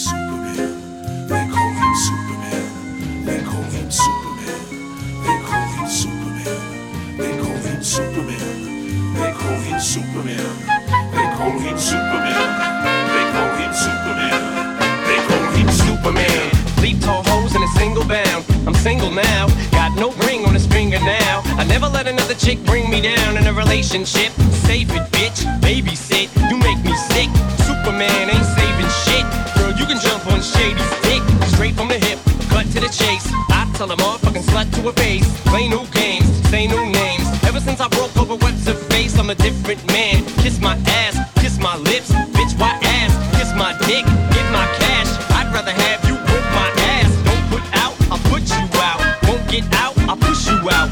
Superman. They call him Superman. They call him Superman. They call him Superman. They call him Superman. They call him Superman. They call him Superman. They call him Superman. They call him Superman. Leap tall hoes in a single bound. I'm single now, another chick bring me down in a relationship. Save it, bitch, babysit. You make me sick. Superman ain't saving shit. Girl, you can jump on Shady's dick. Straight from the hip, cut to the chase. I tell a motherfucking slut to her face. Play no games, say no names. Ever since I broke over what's her face, I'm a different man. Kiss my ass, kiss my lips. Bitch, why ass? Kiss my dick, get my cash. I'd rather have you whip my ass. Don't put out, I'll put you out. Won't get out, I'll push you out,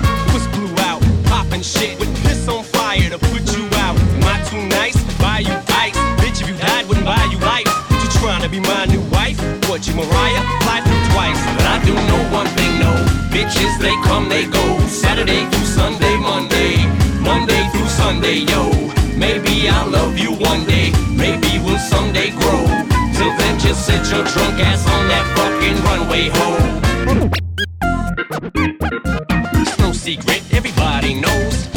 To be my new wife? What, you Mariah? Fly through twice. But I do know one thing, no. Bitches, they come, they go. Saturday through Sunday, Monday. Monday through Sunday, yo. Maybe I'll love you one day. Maybe we'll someday grow. Till then, just sit your drunk ass on that fucking runway, ho. It's no secret, everybody knows.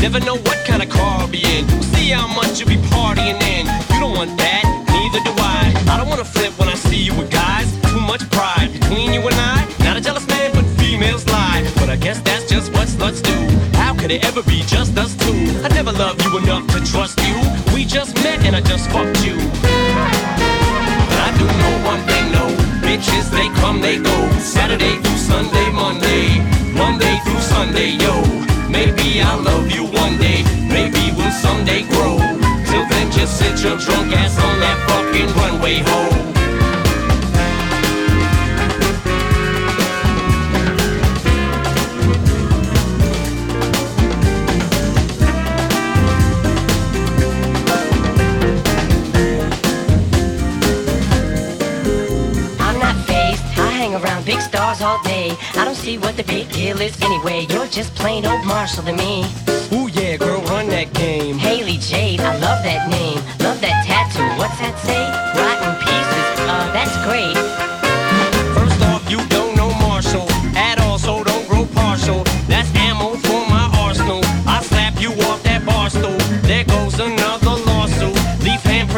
Never know what kind of car I'll be in. We'll see how much you'll be partying in. You don't want that, neither do I. I don't wanna flip when I see you with guys. Too much pride between you and I. Not a jealous man, but females lie. But I guess that's just what sluts do. How could it ever be just us two? I never loved you enough to trust you. We just met and I just fucked you. But I do know one thing, no. Bitches, they come, they go. Saturday through Sunday, Monday. Monday through Sunday, yo. Maybe I'll love we'll grow. Till then, just sit your drunk ass on that fucking runway, ho. I'm not fazed. I hang around big stars all day. I don't see what the big deal is anyway. You're just plain old Marshall to me. Ooh yeah, girl, run that game.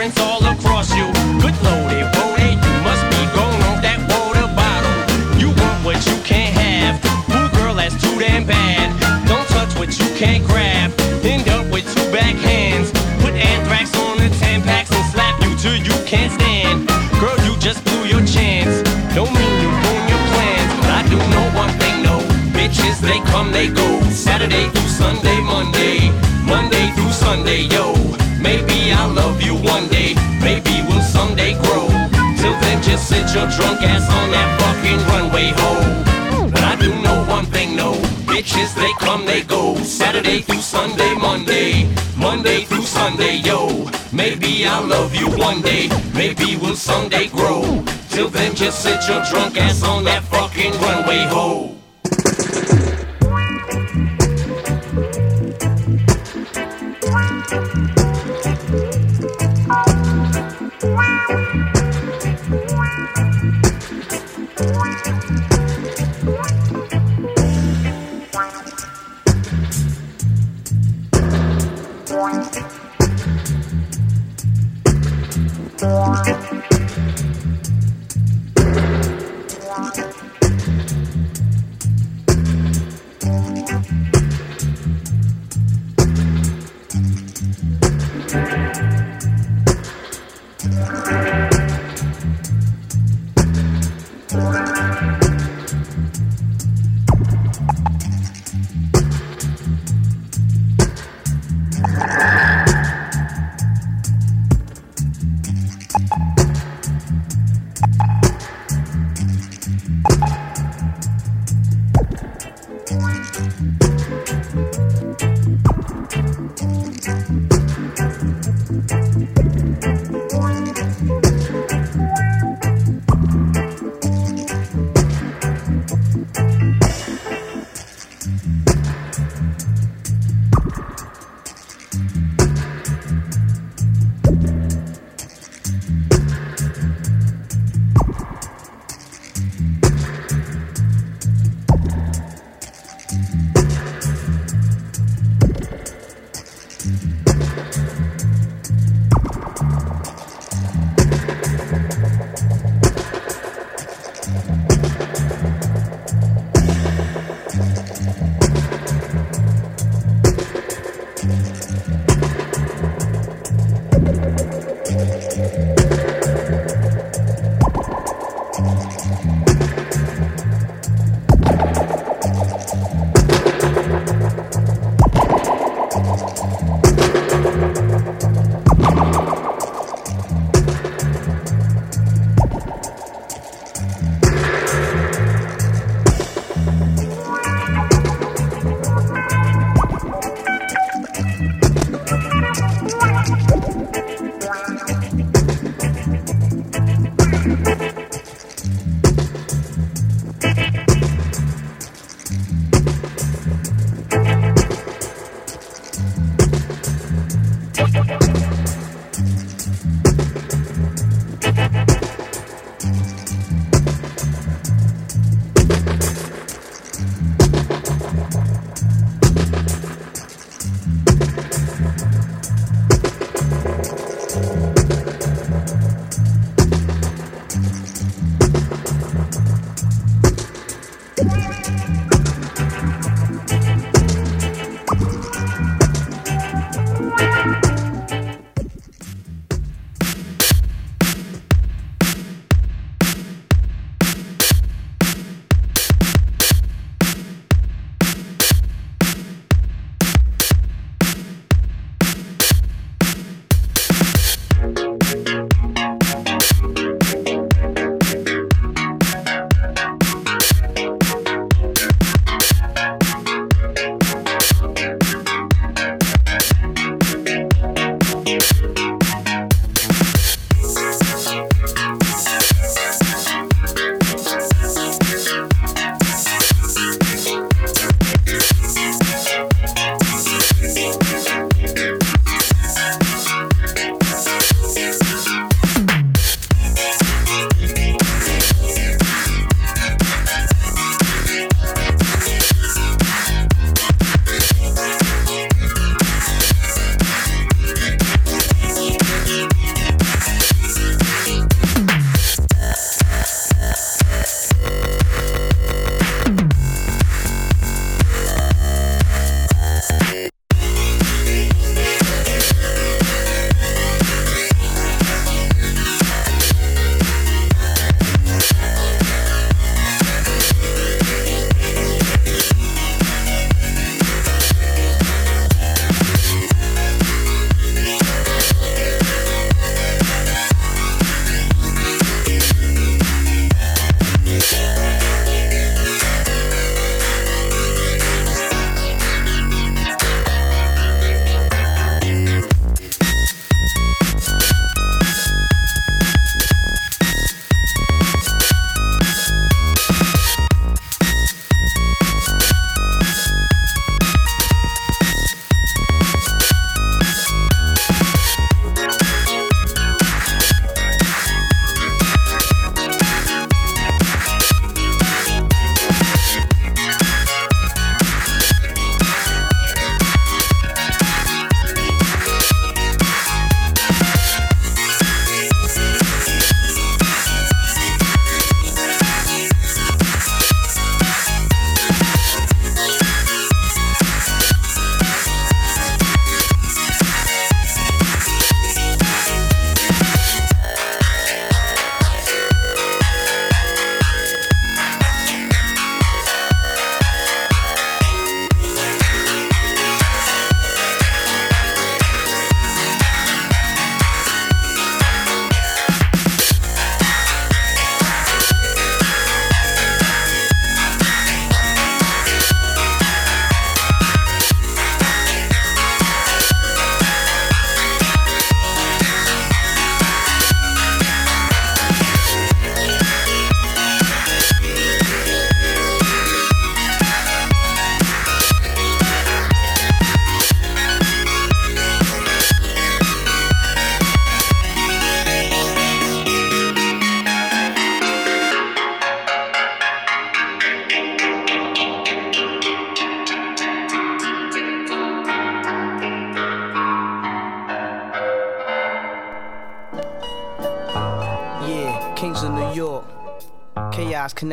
Handprints all across you. Good lordy, Bodie, eh, eh, you must be going off that water bottle. You want what you can't have. Ooh, girl, that's too damn bad. Don't touch what you can't grab. End up with two back hands. Put anthrax on the Tampax and slap you till you can't stand. Girl, you just blew your chance. Don't mean you ruin your plans, but I do know one thing, no. Bitches, they come, they go. Saturday through Sunday, Monday. Monday through Sunday, yo. Maybe I'll love you one day. Just sit your drunk ass on that fucking runway, ho. But I do know one thing, no. Bitches, they come, they go. Saturday through Sunday, Monday. Monday through Sunday, yo. Maybe I'll love you one day. Maybe we'll someday grow. Till then, just sit your drunk ass on that fucking runway, ho. you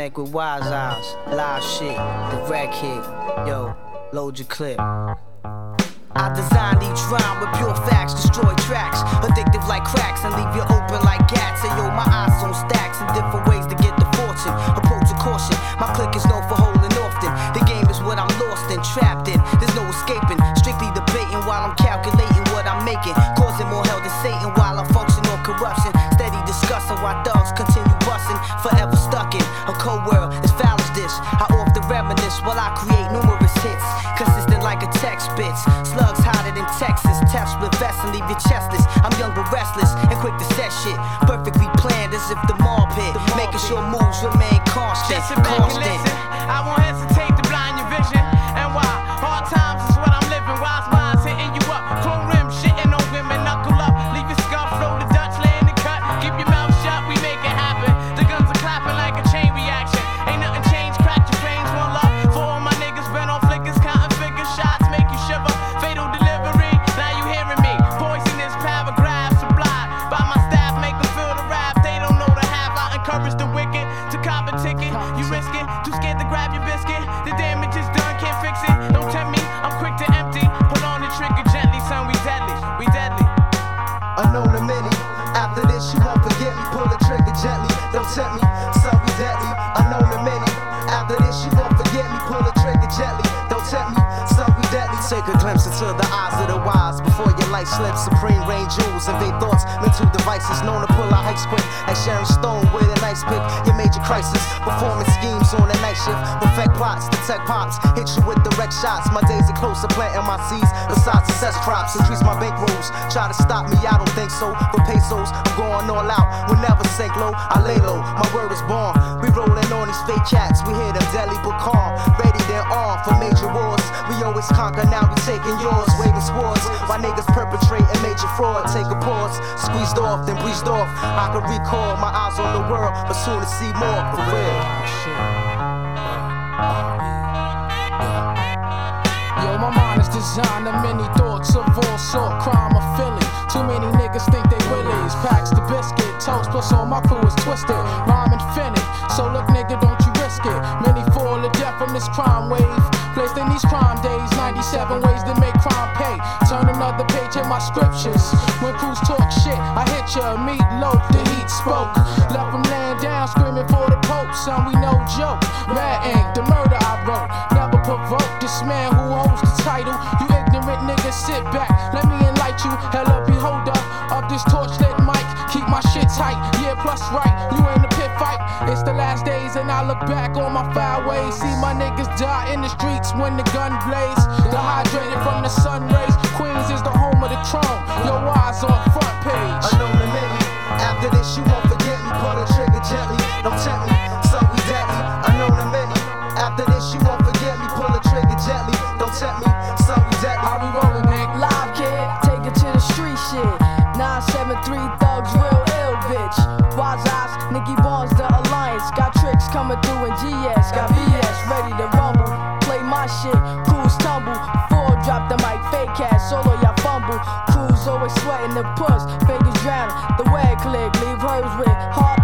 connect with wise eyes. Live shit, red kid. Yo, load your clip. I designed each rhyme with pure facts, destroy tracks. Addictive like cracks and leave you open like gats. And yo, my eyes on stacks in different ways to get the fortune. Approach a caution, my click is known for holding often. The game is what I'm lost and trapped in. There's slips. Supreme rain jewels, invade thoughts, mental devices known to pull out hikes quick. Like Sharon Stone with a nice pick. Major crisis, performing schemes on a night shift. Perfect plots, detect pops, hit you with direct shots. My days are close to planting my seeds beside success crops. Increase my bank bankrolls, try to stop me, I don't think so. For pesos, I'm going all out. Will never sink low, I lay low. My word is born. We rolling on these fake cats, we hear them deadly but calm. Ready then on for major wars. We always conquer, now we taking yours. Waving swords, while niggas perpetrating major fraud. Take a pause, squeezed off, then breezed off. I can recall my eyes on the world, but soon to see more for real. Yo, my mind is designed of many thoughts of all sort, crime or Philly. Too many niggas think they willies. Packs the biscuit, toast plus all my crew is twisted. Rhyme infinite, so look nigga, don't you risk it. Many fall to death from this crime wave. Placed in these crime days, 97 ways to make crime pay. Turn another my scriptures. When crews talk shit, I hit ya, meat loaf, the heat spoke. Left them laying down, screaming for the Pope, son, we no joke. Red ink, the murder I wrote. Never provoke this man who holds the title. You ignorant niggas, sit back, let me enlighten you. Hella beholder of this torchlit mic. Keep my shit tight, yeah, plus right. You in the pit fight. It's the last days, and I look back on my five ways. See my niggas die in the streets when the gun blaze. Dehydrated from the sun rays. Queens is the Your eyes on front page. Sweating the puss, fingers drowning. The way click, leave hers with heart.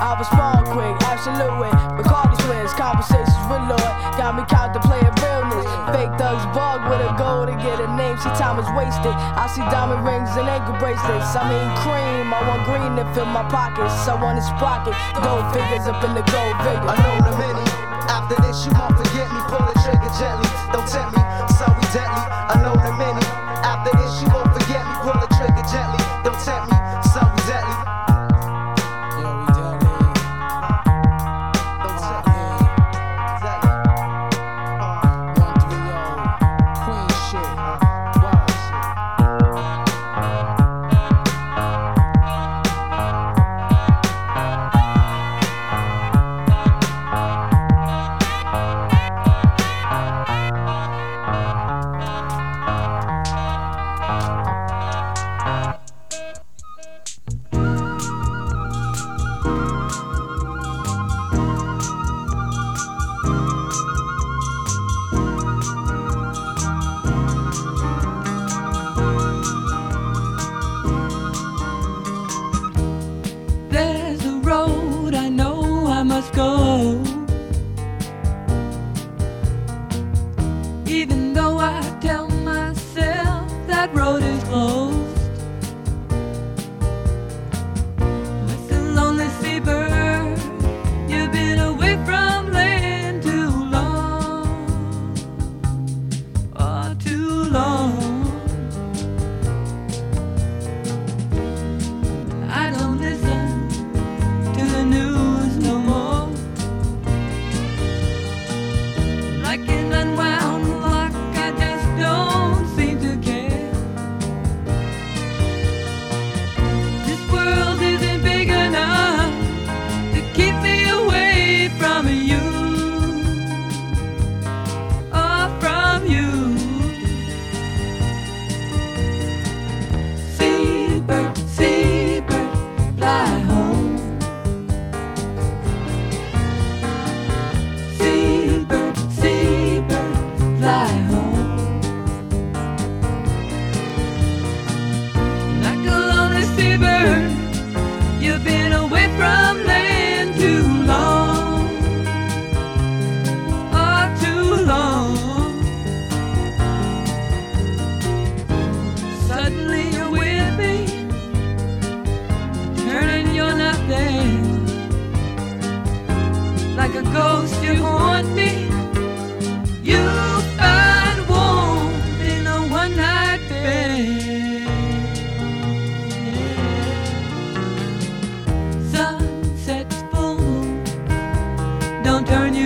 I respond quick, absolute with Bacardi twins, conversations with Lord. Got me contemplating realness. Fake thugs bug with a goal to get a name. See, time is wasted. I see diamond rings and ankle bracelets. I mean, cream. I want green to fill my pockets. I want his pocket. Gold figures up in the gold figure. know to many. After this, you won't forget me. Pull the trigger gently. Don't tempt me. Some be deadly. know to many. After this, you won't forget me. Pull the trigger gently.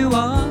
我。